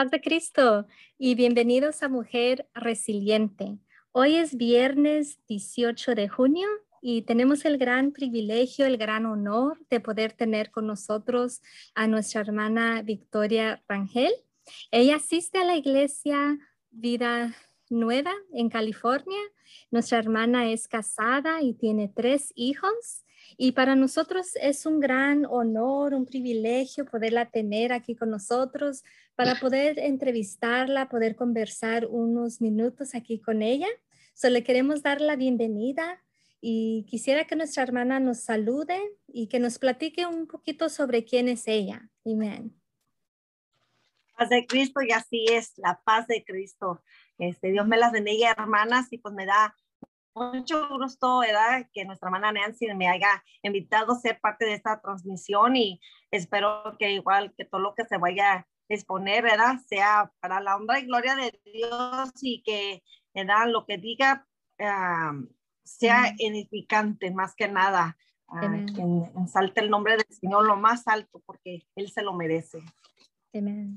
Paz de Cristo y bienvenidos a Mujer Resiliente. Hoy es viernes 18 de junio y tenemos el gran privilegio, el gran honor de poder tener con nosotros a nuestra hermana Victoria Rangel. Ella asiste a la iglesia Vida Nueva en California. Nuestra hermana es casada y tiene tres hijos. Y para nosotros es un gran honor, un privilegio poderla tener aquí con nosotros para poder entrevistarla, poder conversar unos minutos aquí con ella. Solo le queremos dar la bienvenida y quisiera que nuestra hermana nos salude y que nos platique un poquito sobre quién es ella. Amén. Paz de Cristo y así es, la paz de Cristo. Este, Dios me las bendiga, hermanas, y pues me da mucho gusto, ¿verdad? Que nuestra hermana Nancy me haya invitado a ser parte de esta transmisión y espero que igual que todo lo que se vaya a exponer, ¿verdad? Sea para la honra y gloria de Dios y que, ¿verdad? Lo que diga sea edificante más que nada. Uh, que salte el nombre del Señor lo más alto porque Él se lo merece. Amén.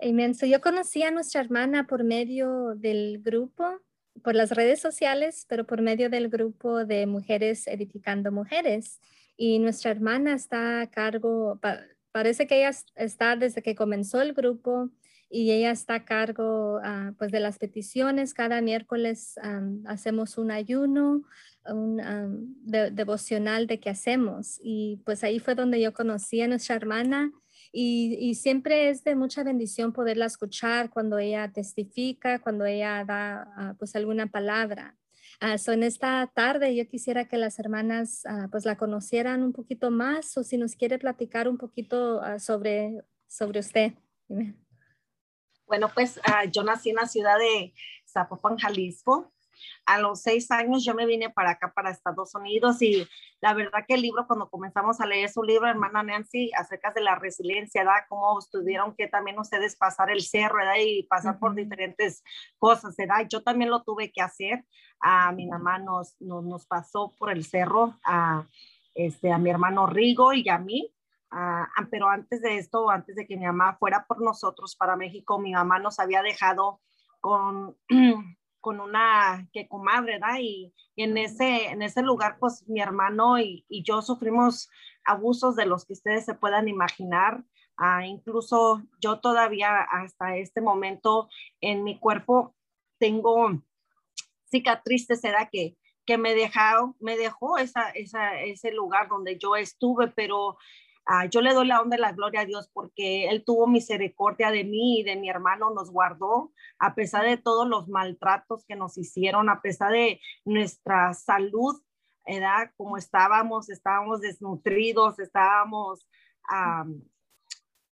Amén. yo conocí a nuestra hermana por medio del grupo por las redes sociales, pero por medio del grupo de Mujeres Edificando Mujeres. Y nuestra hermana está a cargo, parece que ella está desde que comenzó el grupo y ella está a cargo uh, pues de las peticiones. Cada miércoles um, hacemos un ayuno, un um, devocional de qué hacemos. Y pues ahí fue donde yo conocí a nuestra hermana y, siempre es de mucha bendición poderla escuchar cuando ella testifica, cuando ella da ah, pues alguna palabra. Uh, en esta tarde yo quisiera que las hermanas ah, pues la conocieran un poquito más o si nos quiere platicar un poquito sobre, sobre usted. Bueno, pues yo nací en la ciudad de Zapopan, Jalisco. A los seis años yo me vine para acá, para Estados Unidos, y la verdad que el libro, cuando comenzamos a leer su libro, hermana Nancy, acerca de la resiliencia, ¿verdad? Cómo tuvieron que también ustedes pasar el cerro, ¿verdad? Y pasar por diferentes cosas, ¿verdad? Yo también lo tuve que hacer. A mi mamá nos, nos, nos pasó por el cerro, a, este, a mi hermano Rigo y a mí. pero antes de esto, antes de que mi mamá fuera por nosotros para México, mi mamá nos había dejado con con una que comadre, ¿verdad? Y, en, ese, en ese lugar, pues mi hermano y, yo sufrimos abusos de los que ustedes se puedan imaginar. Ah, incluso yo todavía hasta este momento en mi cuerpo tengo cicatrices, ¿verdad? Que, que me, dejó, me dejó esa, esa, ese lugar donde yo estuve, pero Ah, yo le doy la onda de la gloria a Dios porque Él tuvo misericordia de mí y de mi hermano, nos guardó a pesar de todos los maltratos que nos hicieron, a pesar de nuestra salud, ¿verdad? Como estábamos, estábamos desnutridos, estábamos,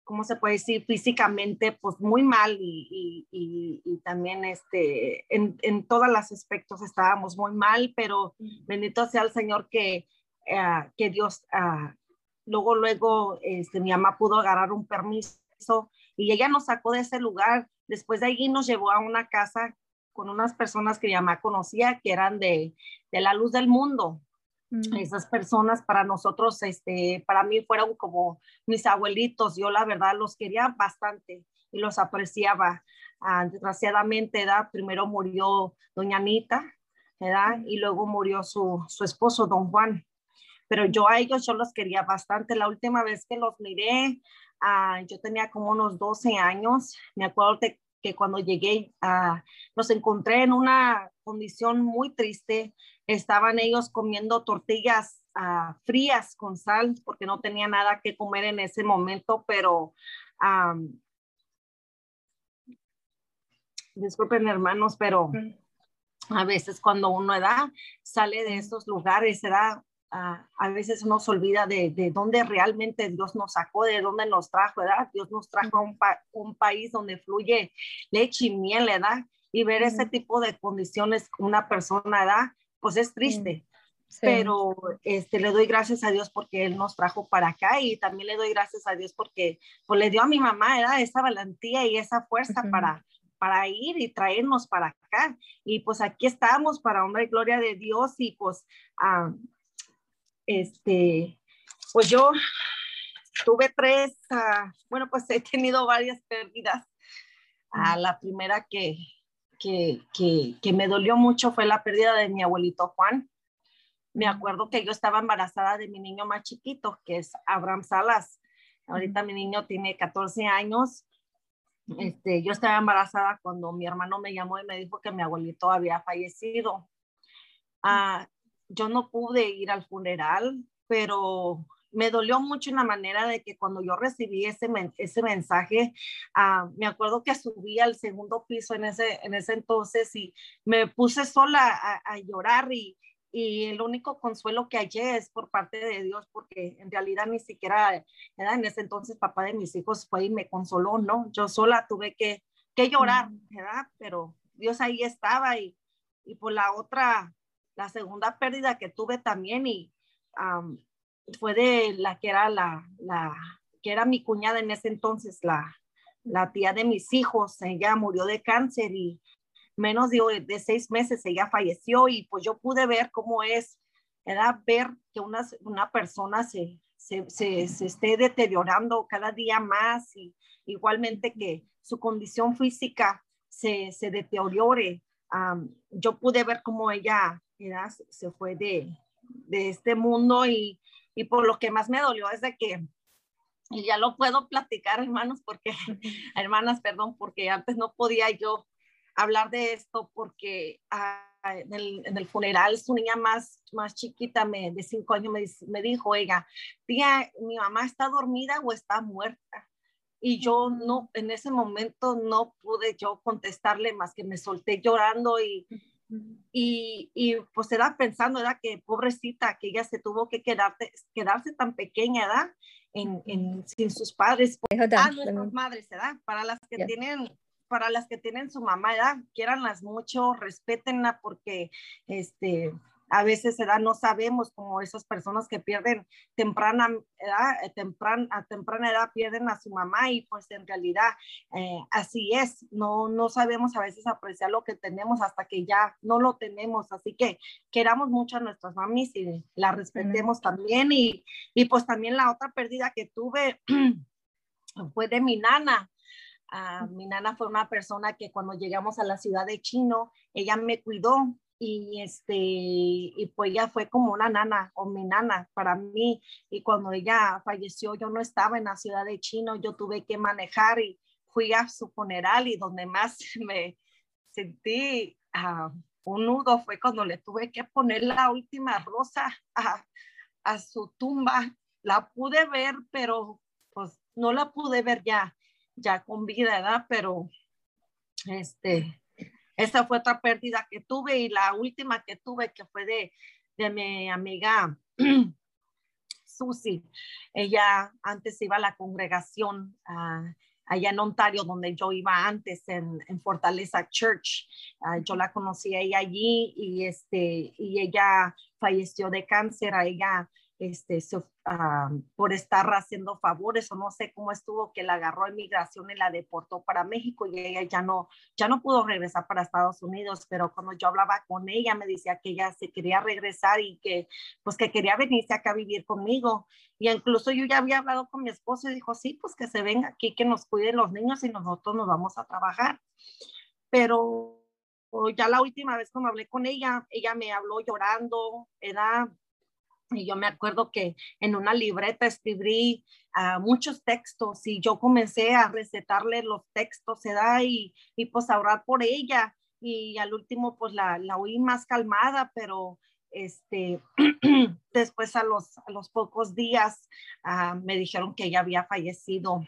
¿cómo se puede decir? Físicamente, pues muy mal y, y, también este, en, en todos los aspectos estábamos muy mal, pero bendito sea el Señor que, eh, que Dios... Uh, luego, luego, este, mi mamá pudo agarrar un permiso y ella nos sacó de ese lugar. Después de allí nos llevó a una casa con unas personas que mi mamá conocía, que eran de, de la luz del mundo. Mm. Esas personas para nosotros, este, para mí fueron como mis abuelitos. Yo la verdad los quería bastante y los apreciaba. Ah, desgraciadamente, ¿verdad? primero murió doña Anita, ¿verdad? y luego murió su, su esposo, don Juan pero yo a ellos yo los quería bastante. La última vez que los miré, uh, yo tenía como unos 12 años. Me acuerdo de que cuando llegué, uh, los encontré en una condición muy triste. Estaban ellos comiendo tortillas uh, frías con sal porque no tenía nada que comer en ese momento, pero... Um, disculpen hermanos, pero a veces cuando uno da, sale de estos lugares, da a veces uno se olvida de, de, dónde realmente Dios nos sacó, de dónde nos trajo, ¿verdad? Dios nos trajo a un, un país donde fluye leche y miel, ¿verdad? Y ver ese tipo de condiciones una persona, ¿verdad? Pues es triste. Pero este, le doy gracias a Dios porque Él nos trajo para acá y también le doy gracias a Dios porque pues, le dio a mi mamá ¿verdad? esa valentía y esa fuerza para, para ir y traernos para acá. Y pues aquí estamos para honra y gloria de Dios y pues este, pues yo tuve tres, ah, bueno, pues he tenido varias pérdidas a la primera que, que, que, me dolió mucho fue la pérdida de mi abuelito Juan. Me acuerdo que yo estaba embarazada de mi niño más chiquito, que es Abraham Salas. Ahorita mi niño tiene 14 años. Este, yo estaba embarazada cuando mi hermano me llamó y me dijo que mi abuelito había fallecido. Ah, yo no pude ir al funeral, pero me dolió mucho en la manera de que cuando yo recibí ese, ese mensaje, ah, me acuerdo que subí al segundo piso en ese, en ese entonces y me puse sola a, llorar y, y el único consuelo que hallé es por parte de Dios, porque en realidad ni siquiera era en ese entonces papá de mis hijos fue y me consoló, ¿no? Yo sola tuve que, que llorar, ¿verdad? Pero Dios ahí estaba y, y por la otra, la segunda pérdida que tuve también y fue de la que era la, la, que era mi cuñada en ese entonces, la, la tía de mis hijos, ella murió de cáncer y menos de, de seis meses ella falleció y pues yo pude ver cómo es, era ver que una, una persona se, se, se, esté deteriorando cada día más y igualmente que su condición física se, se deteriore. yo pude ver cómo ella era, se fue de, de este mundo y y por lo que más me dolió es de que, y ya lo puedo platicar, hermanos, porque, hermanas, perdón, porque antes no podía yo hablar de esto porque ah, en, el, funeral su niña más, más chiquita me, de cinco años me, me dijo, ella, tía, mi mamá está dormida o está muerta. Y yo no, en ese momento no pude yo contestarle más que me solté llorando y, y, y pues era pensando, era que pobrecita, que ella se tuvo que quedarte, quedarse tan pequeña, ¿verdad? En, en, sin sus padres. Ah, nuestras madres, ¿verdad? Para las que tienen para las que tienen su mamá, ¿verdad? Quieranlas mucho, respétenla porque este a veces edad no sabemos como esas personas que pierden temprana edad, eh, tempran, a temprana edad pierden a su mamá y pues en realidad eh, así es, no, no sabemos a veces apreciar lo que tenemos hasta que ya no lo tenemos, así que queramos mucho a nuestras mamis y la respetemos también. Y, y pues también la otra pérdida que tuve fue de mi nana. Ah, mi nana fue una persona que cuando llegamos a la ciudad de Chino, ella me cuidó y este y pues ella fue como una nana o mi nana para mí y cuando ella falleció yo no estaba en la ciudad de Chino yo tuve que manejar y fui a su funeral y donde más me sentí uh, un nudo fue cuando le tuve que poner la última rosa a, a su tumba la pude ver pero pues no la pude ver ya ya con vida ¿verdad? pero este esa fue otra pérdida que tuve y la última que tuve que fue de, de mi amiga Susi. Ella antes iba a la congregación uh, allá en Ontario, donde yo iba antes, en, en Fortaleza Church. Uh, yo la conocí a ella allí y, este, y ella falleció de cáncer. Ella este, ah, por estar haciendo favores o no sé cómo estuvo que la agarró inmigración y la deportó para México y ella ya no, ya no pudo regresar para Estados Unidos, pero cuando yo hablaba con ella me decía que ella se quería regresar y que pues que quería venirse acá a vivir conmigo y incluso yo ya había hablado con mi esposo y dijo, sí, pues que se venga aquí, que nos cuiden los niños y nosotros nos vamos a trabajar. Pero ya la última vez cuando hablé con ella, ella me habló llorando, era y yo me acuerdo que en una libreta escribí uh, muchos textos y yo comencé a recetarle los textos, se da y, y pues a orar por ella. Y al último pues la, la oí más calmada, pero este, después a los, a los pocos días uh, me dijeron que ella había fallecido.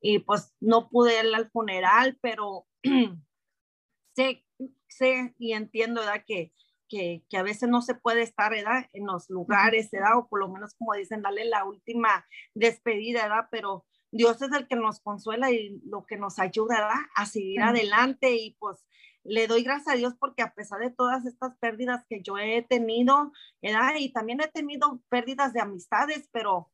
Y pues no pude ir al funeral, pero sé, sé y entiendo ¿verdad? que que, a veces no se puede estar en los lugares, ¿verdad? o por lo menos como dicen, darle la última despedida, ¿verdad? pero Dios es el que nos consuela y lo que nos ayuda ¿verdad? a seguir adelante y pues le doy gracias a Dios porque a pesar de todas estas pérdidas que yo he tenido, ¿verdad? y también he tenido pérdidas de amistades, pero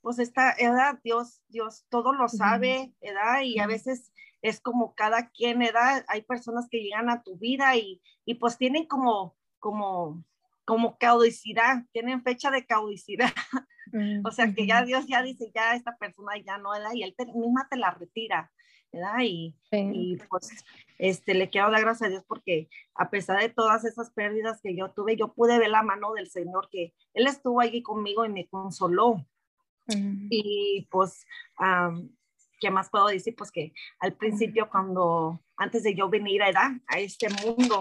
pues esta edad, Dios, Dios todo lo sabe, ¿verdad? Y a veces es como cada quien, ¿verdad? Hay personas que llegan a tu vida y, y pues tienen como como, como caudicidad, tienen fecha de caudicidad. o sea que ya Dios ya dice, ya esta persona ya no era y él misma te la retira. ¿verdad? Y, y, pues este, le quiero dar gracias a Dios porque a pesar de todas esas pérdidas que yo tuve, yo pude ver la mano del Señor que Él estuvo allí conmigo y me consoló. Y pues, ¿qué más puedo decir? Pues que al principio cuando, antes de yo venir a, edad, a este mundo,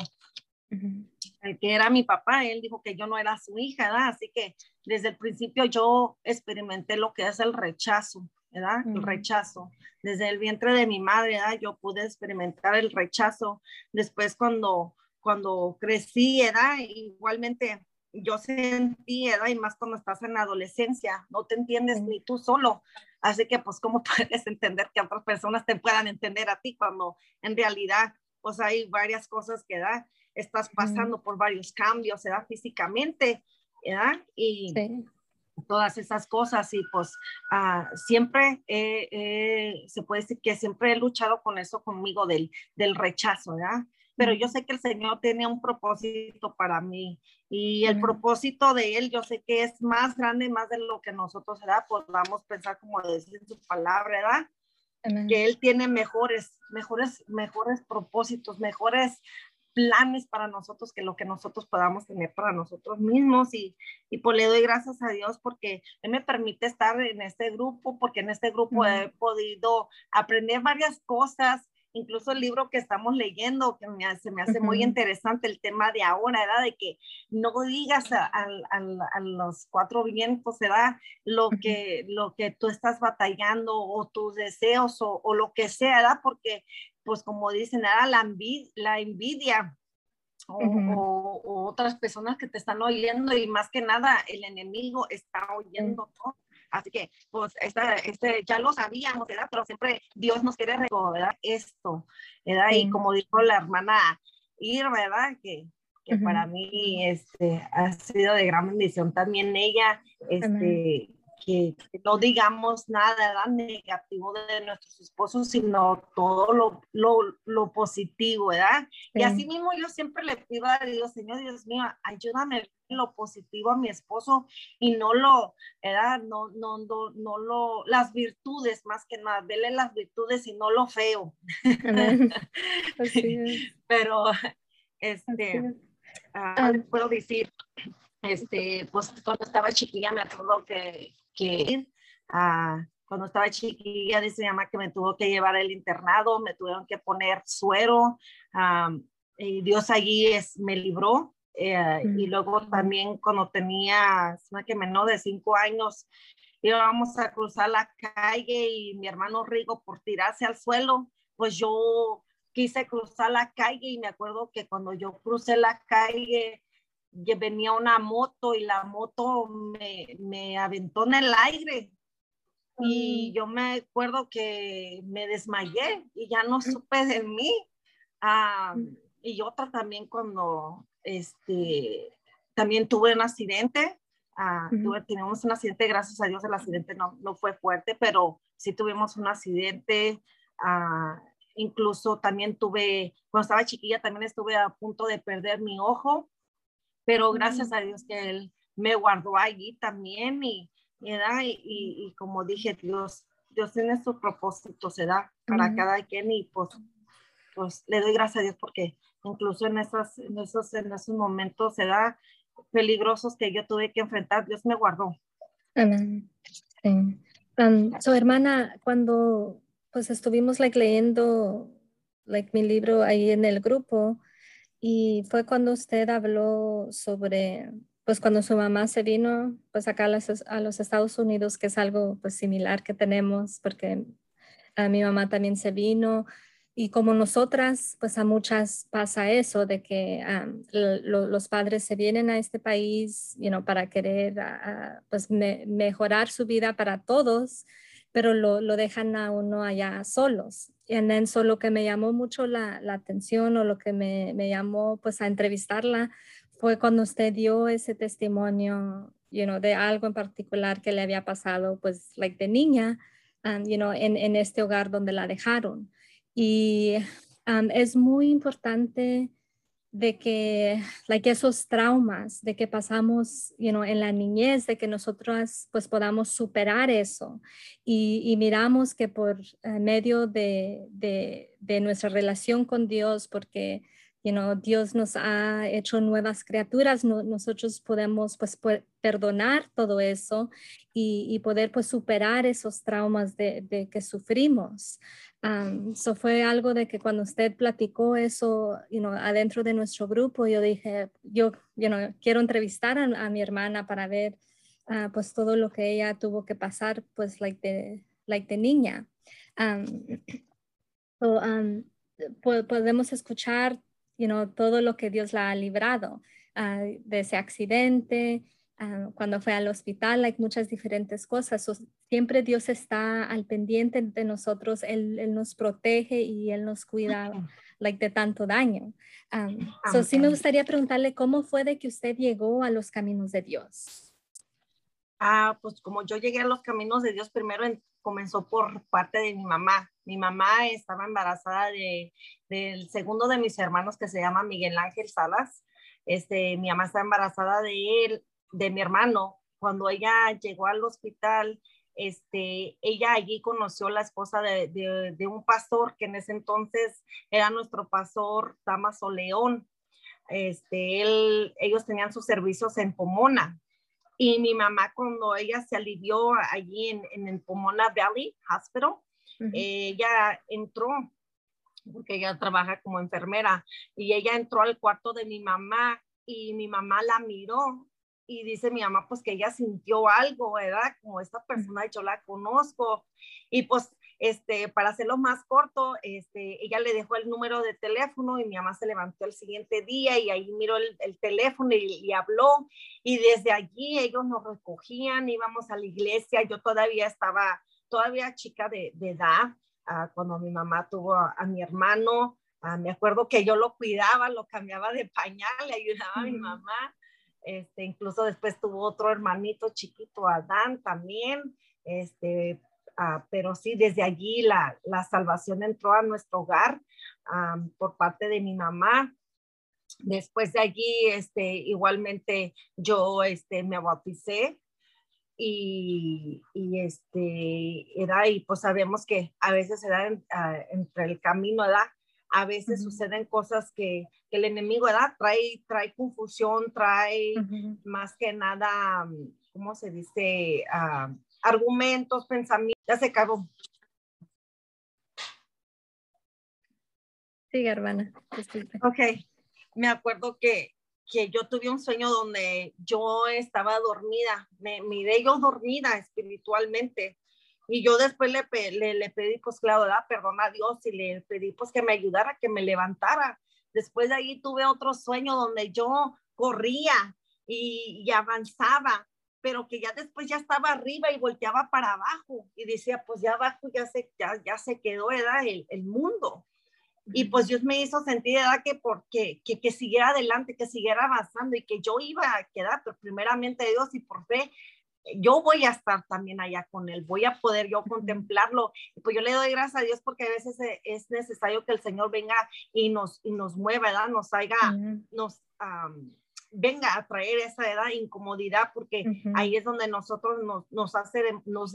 el que era mi papá, él dijo que yo no era su hija, ¿verdad? Así que desde el principio yo experimenté lo que es el rechazo, ¿verdad? El rechazo. Desde el vientre de mi madre, ¿verdad? Yo pude experimentar el rechazo. Después cuando, cuando crecí, ¿verdad? Igualmente yo sentí, ¿verdad? Y más cuando estás en la adolescencia, no te entiendes ni tú solo. Así que, pues, ¿cómo puedes entender que otras personas te puedan entender a ti cuando en realidad, pues, hay varias cosas que, ¿verdad? Estás pasando por varios cambios, ¿verdad? Físicamente, ¿verdad? Y todas esas cosas y pues ah, siempre se puede decir que siempre he luchado con eso conmigo del, del rechazo, ¿verdad? Pero yo sé que el Señor tiene un propósito para mí y el propósito de Él yo sé que es más grande, más de lo que nosotros ¿verdad? podamos pensar como decir en su palabra, ¿verdad? Que Él tiene mejores, mejores, mejores propósitos, mejores planes para nosotros que lo que nosotros podamos tener para nosotros mismos y, y pues le doy gracias a Dios porque Él me permite estar en este grupo, porque en este grupo he podido aprender varias cosas, incluso el libro que estamos leyendo, que me, se me hace muy interesante el tema de ahora, ¿verdad? De que no digas a, a, los cuatro vientos, ¿verdad? Lo que, lo que tú estás batallando o tus deseos o, o lo que sea, ¿verdad? Porque pues como dicen, era la, envidia, la envidia o, otras personas que te están oyendo y más que nada el enemigo está oyendo todo. Así que, pues, este, ya lo sabíamos, ¿verdad? Pero siempre Dios nos quiere recordar esto, ¿verdad? Y como dijo la hermana Ir, ¿verdad? Que, que para mí este, ha sido de gran bendición también ella, este, que, no digamos nada negativo de nuestros esposos, sino todo lo, lo, lo positivo, ¿verdad? Y así mismo yo siempre le pido a Dios, Señor Dios mío, ayúdame lo positivo a mi esposo y no lo, ¿verdad? No, no, no, no lo, las virtudes más que nada, vele las virtudes y no lo feo. Pero, este, ah, puedo decir, este, pues cuando estaba chiquilla me acuerdo que que uh, cuando estaba chiquilla, dice mi mamá que me tuvo que llevar al internado, me tuvieron que poner suero, y Dios allí es, me libró. Eh, y luego también cuando tenía, que menos de cinco años, íbamos a cruzar la calle y mi hermano Rigo por tirarse al suelo, pues yo quise cruzar la calle y me acuerdo que cuando yo crucé la calle, venía una moto y la moto me, me aventó en el aire. Y mm. yo me acuerdo que me desmayé y ya no supe de mí. Ah, mm. y otra también cuando este, también tuve un accidente. Ah, tuve, un accidente, gracias a Dios el accidente no, no fue fuerte, pero sí tuvimos un accidente. Ah, incluso también tuve, cuando estaba chiquilla, también estuve a punto de perder mi ojo pero gracias a Dios que Él me guardó allí también y, y, y, como dije, Dios, Dios tiene su propósito, se da para cada quien y pues, pues le doy gracias a Dios porque incluso en esos, en esos, en esos momentos se da peligrosos que yo tuve que enfrentar, Dios me guardó. Amén. su hermana, cuando pues estuvimos like, leyendo like, mi libro ahí en el grupo, y fue cuando usted habló sobre, pues cuando su mamá se vino, pues acá a los, Estados Unidos, que es algo pues similar que tenemos, porque a mi mamá también se vino. Y como nosotras, pues a muchas pasa eso, de que los padres se vienen a este país you para querer pues mejorar su vida para todos, pero lo, lo dejan a uno allá solos. Y en eso lo que me llamó mucho la, la atención o lo que me, me, llamó pues a entrevistarla fue cuando usted dio ese testimonio, you know, de algo en particular que le había pasado pues like de niña, um, you know, en, en, este hogar donde la dejaron. Y um, es muy importante de que like esos traumas de que pasamos you know, en la niñez, de que nosotras pues podamos superar eso. Y, miramos que por eh, medio de, de, nuestra relación con Dios, porque you know, Dios nos ha hecho nuevas criaturas, nosotros podemos pues perdonar todo eso y, poder pues superar esos traumas de, que sufrimos. Eso fue algo de que cuando usted platicó eso you know, adentro de nuestro grupo, yo dije, yo you quiero entrevistar a, mi hermana para ver uh, pues todo lo que ella tuvo que pasar pues like de, like de niña. so, podemos escuchar you know, todo lo que Dios la ha librado uh, de ese accidente, Ah, cuando fue al hospital, hay muchas diferentes cosas. siempre Dios está al pendiente de nosotros, Él, nos protege y Él nos cuida like, de tanto daño. Um, sí me gustaría preguntarle cómo fue de que usted llegó a los caminos de Dios. Ah, pues como yo llegué a los caminos de Dios, primero comenzó por parte de mi mamá. Mi mamá estaba embarazada de, del segundo de mis hermanos que se llama Miguel Ángel Salas. Este, mi mamá está embarazada de él de mi hermano, cuando ella llegó al hospital, este, ella allí conoció la esposa de, un pastor que en ese entonces era nuestro pastor Damaso León. Este, ellos tenían sus servicios en Pomona. Y mi mamá, cuando ella se alivió allí en, el Pomona Valley Hospital, ella entró, porque ella trabaja como enfermera, y ella entró al cuarto de mi mamá y mi mamá la miró y dice mi mamá pues que ella sintió algo, ¿verdad? Como esta persona yo la conozco y pues este, para hacerlo más corto, este, ella le dejó el número de teléfono y mi mamá se levantó el siguiente día y ahí miró el, teléfono y, habló y desde allí ellos nos recogían, íbamos a la iglesia, yo todavía estaba, todavía chica de, edad, ah, cuando mi mamá tuvo a, mi hermano, ah, me acuerdo que yo lo cuidaba, lo cambiaba de pañal, le ayudaba a mi mamá. Este, incluso después tuvo otro hermanito chiquito, Adán también, este, ah, pero sí, desde allí la, la, salvación entró a nuestro hogar por parte de mi mamá. Después de allí, este, igualmente yo este, me bauticé y, y, este, era, y pues sabemos que a veces era ah, entre el camino, ¿verdad? a veces suceden cosas que, el enemigo ¿verdad? Trae, trae confusión, trae más que nada, ¿cómo se dice? Ah, argumentos, pensamientos. Ya se acabó. Sí, hermana. Ok. Me acuerdo que, que yo tuve un sueño donde yo estaba dormida, me miré yo dormida espiritualmente y yo después le, le, pedí, pues claro, perdona a Dios y le pedí pues que me ayudara, que me levantara. Después de ahí tuve otro sueño donde yo corría y, avanzaba, pero que ya después ya estaba arriba y volteaba para abajo y decía, pues ya abajo ya se, ya, ya se quedó. El, el mundo. Y pues Dios me hizo sentir, ¿verdad? Que, porque, que, que siguiera adelante, que siguiera avanzando y que yo iba a quedar, pero primeramente Dios y por fe yo voy a estar también allá con él, voy a poder yo contemplarlo. Pues yo le doy gracias a Dios porque a veces e, es necesario que el Señor venga y nos, y nos mueva, ¿verdad? Nos haga, nos venga a traer esa edad incomodidad porque ahí es donde nosotros nos, nos hace, nos,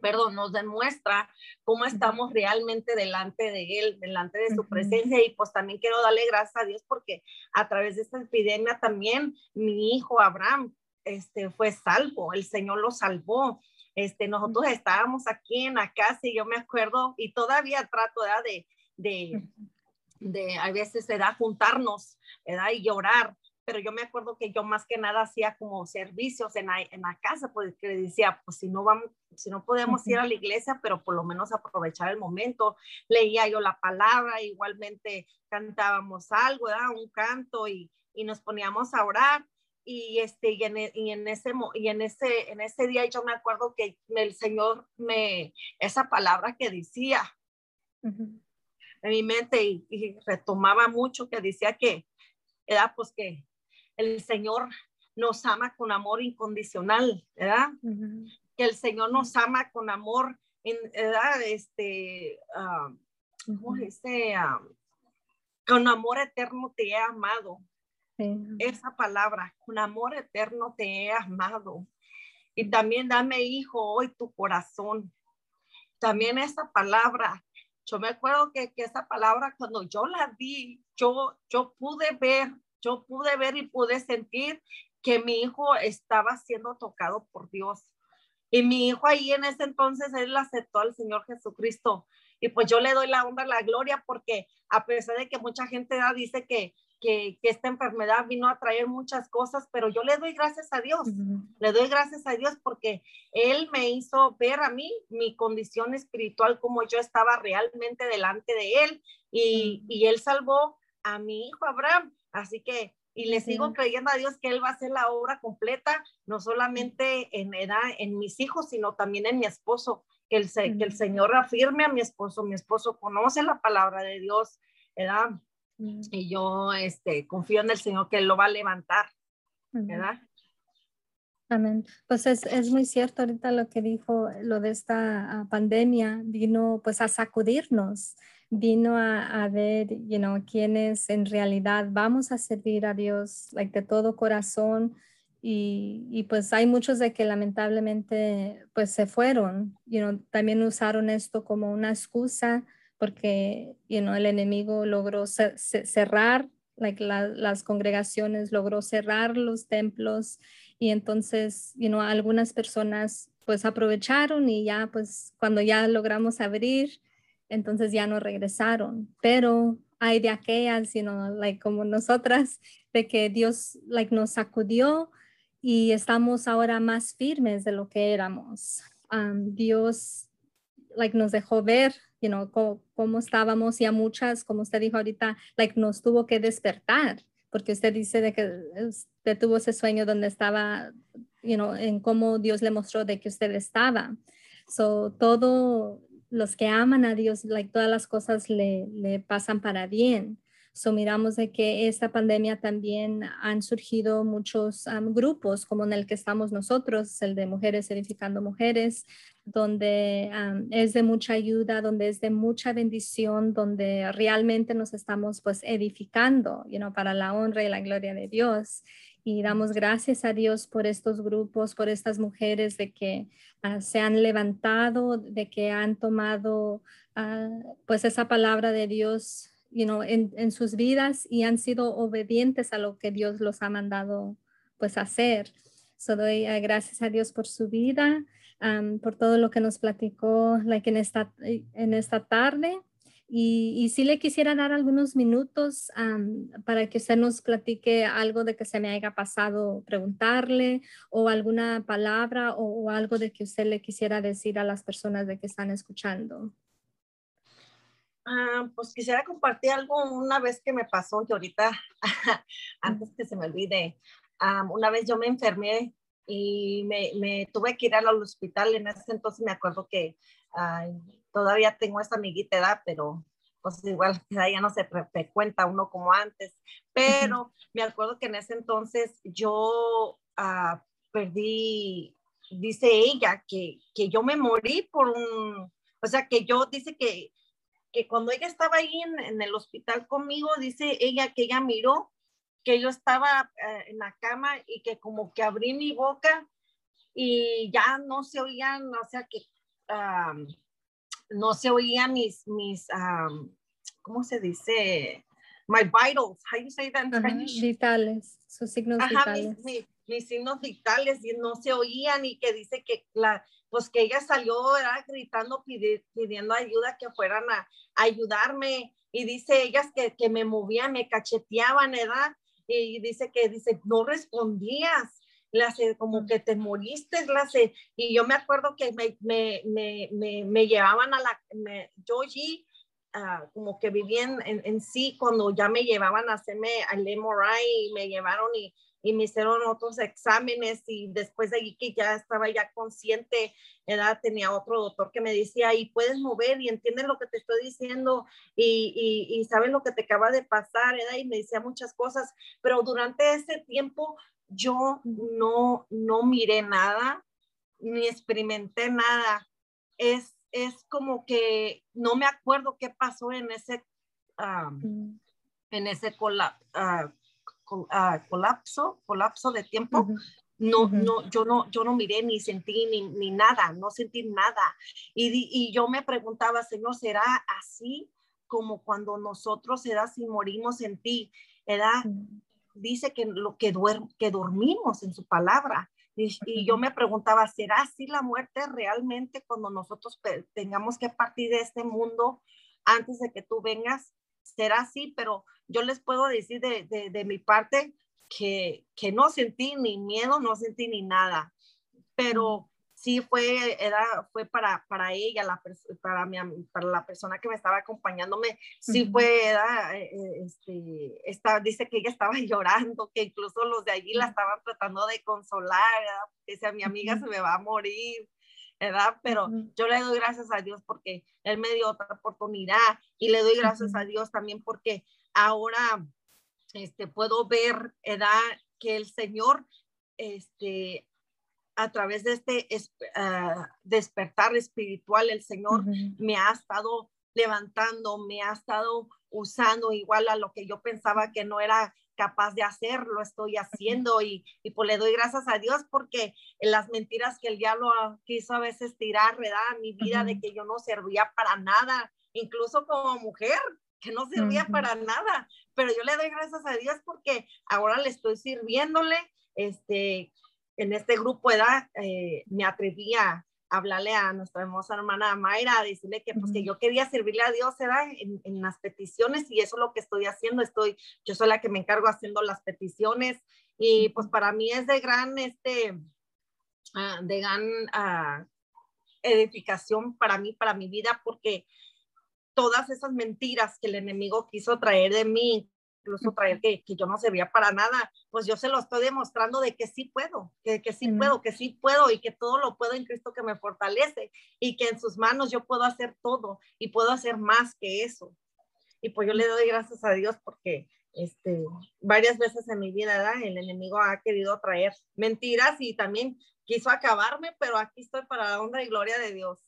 perdón, nos demuestra cómo estamos realmente delante de Él, delante de su presencia. Y pues también quiero darle gracias a Dios porque a través de esta epidemia también mi hijo Abraham este, fue salvo, el Señor lo salvó. Este, nosotros estábamos aquí en la casa y yo me acuerdo y todavía trato de, de, de a veces de juntarnos ¿verdad? y llorar, pero yo me acuerdo que yo más que nada hacía como servicios en la, en la casa, porque decía, pues si no vamos, si no podemos ir a la iglesia, pero por lo menos aprovechar el momento, leía yo la palabra, igualmente cantábamos algo, ¿verdad? un canto y, y nos poníamos a orar y este y en, e, y en, ese y en ese en ese día yo me acuerdo que el Señor me esa palabra que decía en mi mente y, retomaba mucho que decía que era pues que el Señor nos ama con amor incondicional, ¿verdad? Que el Señor nos ama con amor, ¿verdad? Este, uh, ¿cómo dice? con amor eterno te he amado. Esa palabra, con amor eterno te he amado. Y también dame, hijo, hoy tu corazón. También esa palabra, yo me acuerdo que, que esa palabra cuando yo la vi, yo, yo pude ver, yo pude ver y pude sentir que mi hijo estaba siendo tocado por Dios. Y mi hijo ahí en ese entonces, él aceptó al Señor Jesucristo. Y pues yo le doy la honra, la gloria, porque a pesar de que mucha gente dice que, que, que, esta enfermedad vino a traer muchas cosas, pero yo le doy gracias a Dios. Le doy gracias a Dios porque Él me hizo ver a mí mi condición espiritual, como yo estaba realmente delante de Él. Y, y Él salvó a mi hijo Abraham. Así que y le sigo creyendo a Dios que Él va a hacer la obra completa, no solamente en edad, en mis hijos, sino también en mi esposo, que el, que el Señor afirme a mi esposo, mi esposo conoce la palabra de Dios, ¿verdad? Y yo este, confío en el Señor que Él lo va a levantar, ¿verdad? Amén. Pues es, es, muy cierto ahorita lo que dijo, lo de esta ah, pandemia vino pues a sacudirnos vino a, a ver, you know, quiénes en realidad vamos a servir a Dios like, de todo corazón. Y, y, pues hay muchos de que lamentablemente pues se fueron, you know, también usaron esto como una excusa porque you know, el enemigo logró cerrar like, las congregaciones, logró cerrar los templos y entonces you know, algunas personas pues aprovecharon y ya pues cuando ya logramos abrir, entonces ya no regresaron, pero hay de aquellas, sino like, como nosotras, de que Dios like, nos sacudió y estamos ahora más firmes de lo que éramos. Um, Dios like, nos dejó ver you know, cómo, estábamos y a muchas, como usted dijo ahorita, like, nos tuvo que despertar, porque usted dice de que usted tuvo ese sueño donde estaba, you know, en cómo Dios le mostró de que usted estaba. So, todo los que aman a Dios, like, todas las cosas le, le pasan para bien. So, miramos de que esta pandemia también han surgido muchos grupos como en el que estamos nosotros, el de Mujeres Edificando Mujeres, donde es de mucha ayuda, donde es de mucha bendición, donde realmente nos estamos pues edificando, you know, para la honra y la gloria de Dios. Y damos gracias a Dios por estos grupos, por estas mujeres de que ah, se han levantado, de que han tomado ah, pues esa palabra de Dios you know, en, en, sus vidas y han sido obedientes a lo que Dios los ha mandado pues hacer. So doy ah, gracias a Dios por su vida, por todo lo que nos platicó like, en, esta, en esta tarde. Y, y sí le quisiera dar algunos minutos para que usted nos platique algo de que se me haya pasado preguntarle o alguna palabra o, algo de que usted le quisiera decir a las personas de que están escuchando. Ah, pues quisiera compartir algo una vez que me pasó y ahorita, antes que se me olvide, una vez yo me enfermé y me, me, tuve que ir al hospital. En ese entonces me acuerdo que todavía tengo esa amiguita edad, pero pues igual ya no se frecuenta uno como antes. Pero me acuerdo que en ese entonces yo ah, perdí, dice ella, que, que yo me morí por un, o sea, que yo, dice que, que cuando ella estaba ahí en, en el hospital conmigo, dice ella que ella miró que yo estaba eh, en la cama y que como que abrí mi boca y ya no se oían, o sea que no se oían mis, mis ¿cómo se dice? My vitals, how you say that in Vitales, sus signos vitales. Mis, signos vitales y no se oían y que dice que la, pues que ella salió gritando pidiendo ayuda que fueran a, ayudarme. Y dice ellas que, que, me movían, me cacheteaban, ¿verdad? Y dice que dice, no respondías la como que te moriste, la y yo me acuerdo que me, me, me, me llevaban a la, yo allí, ah, como que vivía en, sí, cuando ya me llevaban a hacerme al MRI y me llevaron y, y me hicieron otros exámenes y después de ahí que ya estaba ya consciente, edad, tenía otro doctor que me decía, y puedes mover y entiendes lo que te estoy diciendo y, y, sabes lo que te acaba de pasar, edad, y me decía muchas cosas, pero durante ese tiempo yo no, no miré nada, ni experimenté nada. Es, es como que no me acuerdo qué pasó en ese, en ese ah, ah, colapso, colapso de tiempo, no, no, yo no, yo no miré ni sentí ni, nada, no sentí nada. Y, y, yo me preguntaba, Señor, ¿será así como cuando nosotros, era si morimos en ti? Era, dice que lo que, que dormimos en su palabra. Y, yo me preguntaba, ¿será así la muerte realmente cuando nosotros tengamos que partir de este mundo antes de que tú vengas? Será así, pero yo les puedo decir de, de, de mi parte que, que no sentí ni miedo, no sentí ni nada, pero sí fue, era, fue para, para ella, la, para, mi, para la persona que me estaba acompañándome, sí fue, era, eh, este, esta, dice que ella estaba llorando, que incluso los de allí la estaban tratando de consolar, que decía, mi amiga se me va a morir, ¿verdad? Pero yo le doy gracias a Dios porque Él me dio otra oportunidad y le doy gracias a Dios también porque ahora este, puedo ver edad que el Señor, este, a través de este ah, despertar espiritual, el Señor me ha estado levantando, me ha estado usando igual a lo que yo pensaba que no era capaz de hacer, lo estoy haciendo y, y pues le doy gracias a Dios porque las mentiras que el diablo quiso a veces tirar, ¿verdad? mi vida de que yo no servía para nada, incluso como mujer, que no servía para nada, pero yo le doy gracias a Dios porque ahora le estoy sirviéndole, este, en este grupo edad, eh, me atreví a hablarle a nuestra hermosa hermana Mayra, a decirle que, pues, que yo quería servirle a Dios ¿verdad? En, en, las peticiones y eso es lo que estoy haciendo, estoy, yo soy la que me encargo haciendo las peticiones y pues para mí es de gran, este, uh, de gran uh, edificación para mí, para mi vida, porque todas esas mentiras que el enemigo quiso traer de mí, incluso traer que, que, yo no servía para nada, pues yo se lo estoy demostrando de que sí puedo, que, que sí puedo, que sí puedo y que todo lo puedo en Cristo que me fortalece y que en sus manos yo puedo hacer todo y puedo hacer más que eso. Y pues yo le doy gracias a Dios porque este, varias veces en mi vida el enemigo ha querido traer mentiras y también quiso acabarme, pero aquí estoy para la honra y gloria de Dios.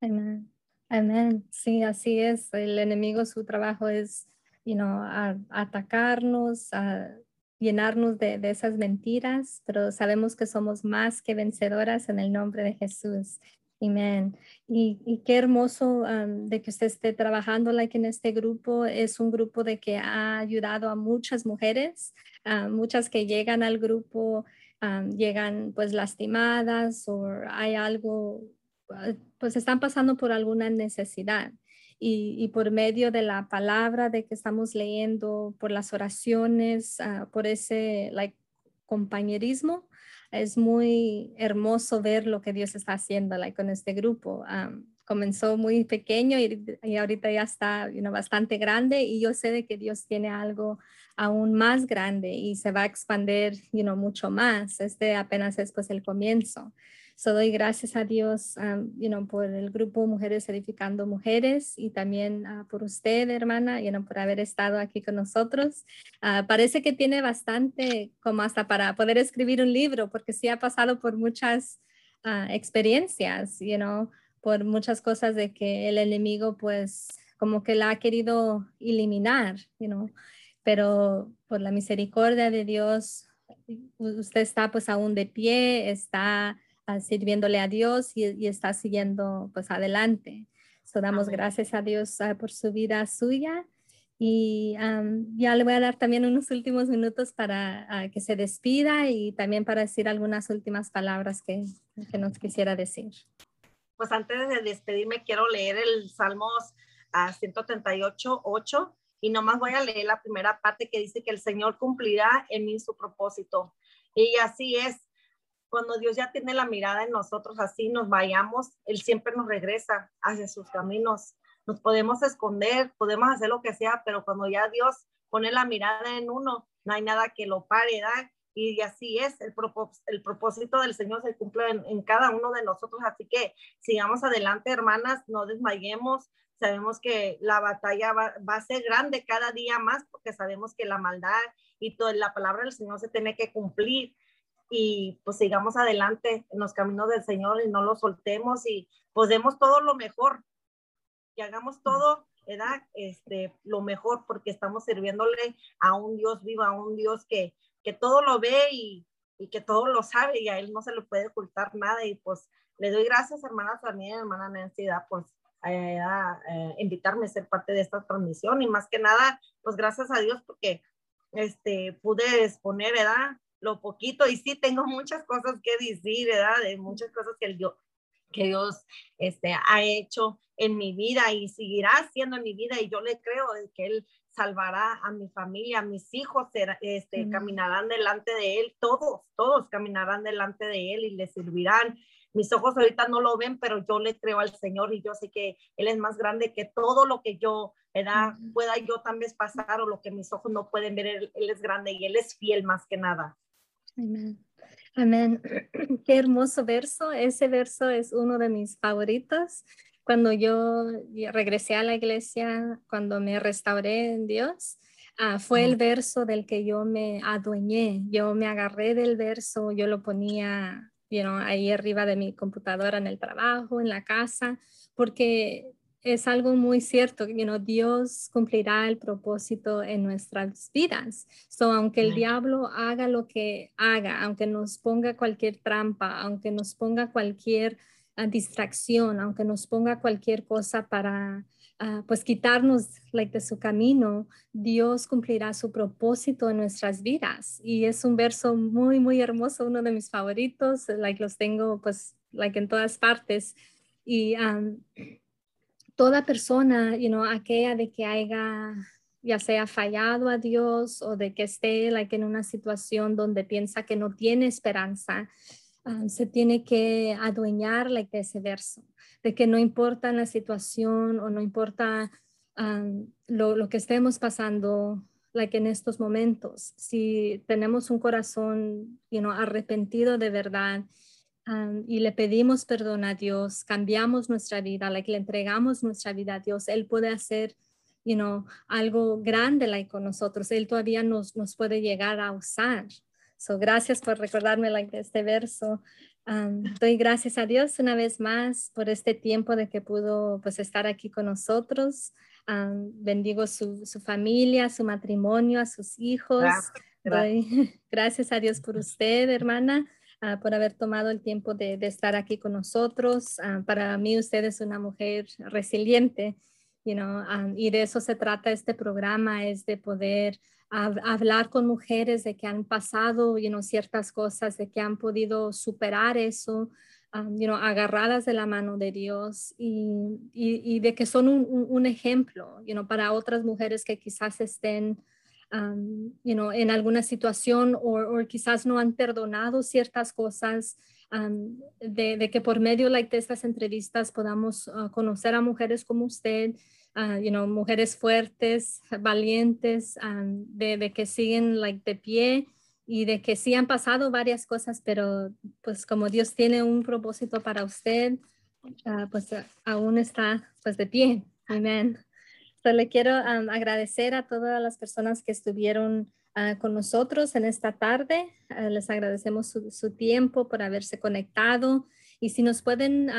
Amén. Amén. Sí, así es. El enemigo, su trabajo es, you know, atacarnos, a llenarnos de, esas mentiras, pero sabemos que somos más que vencedoras en el nombre de Jesús. Amén. Y, qué hermoso de que usted esté trabajando like, en este grupo. Es un grupo de que ha ayudado a muchas mujeres, muchas que llegan al grupo, llegan pues lastimadas o hay algo Ah, pues están pasando por alguna necesidad. Y, por medio de la palabra de que estamos leyendo, por las oraciones, ah, por ese like, compañerismo, es muy hermoso ver lo que Dios está haciendo like, con este grupo. comenzó muy pequeño y, ahorita ya está bastante grande y yo sé de que Dios tiene algo aún más grande y se va a expandir mucho más. Este apenas es pues el comienzo. So doy gracias a Dios um, you know, por el grupo Mujeres Edificando Mujeres y también uh, por usted, hermana, you know, por haber estado aquí con nosotros. Uh, parece que tiene bastante como hasta para poder escribir un libro, porque sí ha pasado por muchas uh, experiencias, you know, por muchas cosas de que el enemigo pues como que la ha querido eliminar, you know, pero por la misericordia de Dios, usted está pues aún de pie, está sirviéndole a Dios y, está siguiendo pues adelante. So, damos gracias a Dios ah, por su vida suya y ya le voy a dar también unos últimos minutos para ah, que se despida y también para decir algunas últimas palabras que, que nos quisiera decir. Pues antes de despedirme quiero leer el Salmos a 138, 8 y nomás voy a leer la primera parte que dice que el Señor cumplirá en mí su propósito. Y así es, cuando Dios ya tiene la mirada en nosotros, así nos vayamos, Él siempre nos regresa hacia sus caminos. Nos podemos esconder, podemos hacer lo que sea, pero cuando ya Dios pone la mirada en uno, no hay nada que lo pare, ¿da? Y así es, el, el propósito del Señor se cumple en, cada uno de nosotros. Así que sigamos adelante, hermanas, no desmayemos. Sabemos que la batalla va, va, a ser grande cada día más porque sabemos que la maldad y toda la palabra del Señor se tiene que cumplir y pues sigamos adelante en los caminos del Señor y no lo soltemos y pues demos todo lo mejor y hagamos todo ¿verdad? Este, lo mejor porque estamos sirviéndole a un Dios vivo, a un Dios que, que todo lo ve y, y que todo lo sabe y a él no se le puede ocultar nada y pues le doy gracias hermana también, hermana Nancy, pues eh, a, eh, invitarme a ser parte de esta transmisión y más que nada, pues gracias a Dios porque este, pude exponer, ¿verdad? Lo poquito y sí tengo muchas cosas que decir, ¿verdad? De muchas cosas que, Dios, que Dios este, ha hecho en mi vida y seguirá haciendo en mi vida y yo le creo que Él salvará a mi familia, a mis hijos este, caminarán delante de Él, todos, todos caminarán delante de Él y le servirán mis ojos ahorita no lo ven, pero yo le creo al Señor y yo sé que Él es más grande que todo lo que yo pueda yo también pasar o lo que mis ojos no pueden ver. Él, es grande y Él es fiel más que nada. Amén. Amén. Qué hermoso verso. Ese verso es uno de mis favoritos. Cuando yo regresé a la iglesia, cuando me restauré en Dios, ah, fue el verso del que yo me adueñé. Yo me agarré del verso, yo lo ponía ahí arriba de mi computadora en el trabajo, en la casa, porque es algo muy cierto, you know, Dios cumplirá el propósito en nuestras vidas. So, aunque el diablo haga lo que haga, aunque nos ponga cualquier trampa, aunque nos ponga cualquier ah, distracción, aunque nos ponga cualquier cosa para Ah, pues quitarnos like, de su camino, Dios cumplirá su propósito en nuestras vidas. Y es un verso muy, muy hermoso, uno de mis favoritos, like, los tengo pues like, en todas partes. Y toda persona, you aquella de que haya ya sea fallado a Dios o de que esté en una situación donde piensa que no tiene esperanza, se tiene que adueñar de ese verso de que no importa la situación o no importa lo, que estemos pasando like en estos momentos, si tenemos un corazón you arrepentido de verdad y le pedimos perdón a Dios, cambiamos nuestra vida, like, le entregamos nuestra vida a Dios, Él puede hacer you know, algo grande like, con nosotros, Él todavía nos, nos puede llegar a usar. So, gracias por recordarme like, este verso doy gracias a Dios una vez más por este tiempo de que pudo pues, estar aquí con nosotros. bendigo su, su, familia, su matrimonio, a sus hijos. Gracias, a Dios por usted, hermana, ah, por haber tomado el tiempo de, de estar aquí con nosotros. para mí usted es una mujer resiliente. You know, y de eso se trata este programa, es de poder hablar con mujeres de que han pasado you know, ciertas cosas, de que han podido superar eso, um, you know, agarradas de la mano de Dios y, y, de que son un, un, ejemplo you know, para otras mujeres que quizás estén um, you know, en alguna situación o quizás no han perdonado ciertas cosas. Um, de, de, que por medio like, de estas entrevistas podamos uh, conocer a mujeres como usted, uh, you know, mujeres fuertes, valientes, um, de, que siguen like, de pie y de que sí han pasado varias cosas, pero pues como Dios tiene un propósito para usted, uh, pues aún está pues de pie. Amén. Le quiero um, agradecer a todas las personas que estuvieron uh, con nosotros en esta tarde. les agradecemos su, su, tiempo por haberse conectado. Y si nos pueden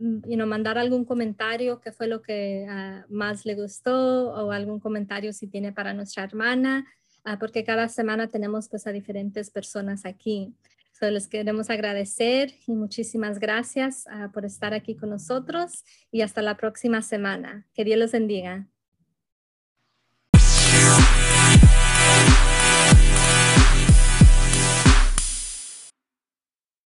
Mm, you know, mandar algún comentario, qué fue lo que ah, más le gustó o algún comentario si tiene para nuestra hermana, uh, porque cada semana tenemos pues a diferentes personas aquí. So, les queremos agradecer y muchísimas gracias uh, por estar aquí con nosotros y hasta la próxima semana. Que Dios los bendiga.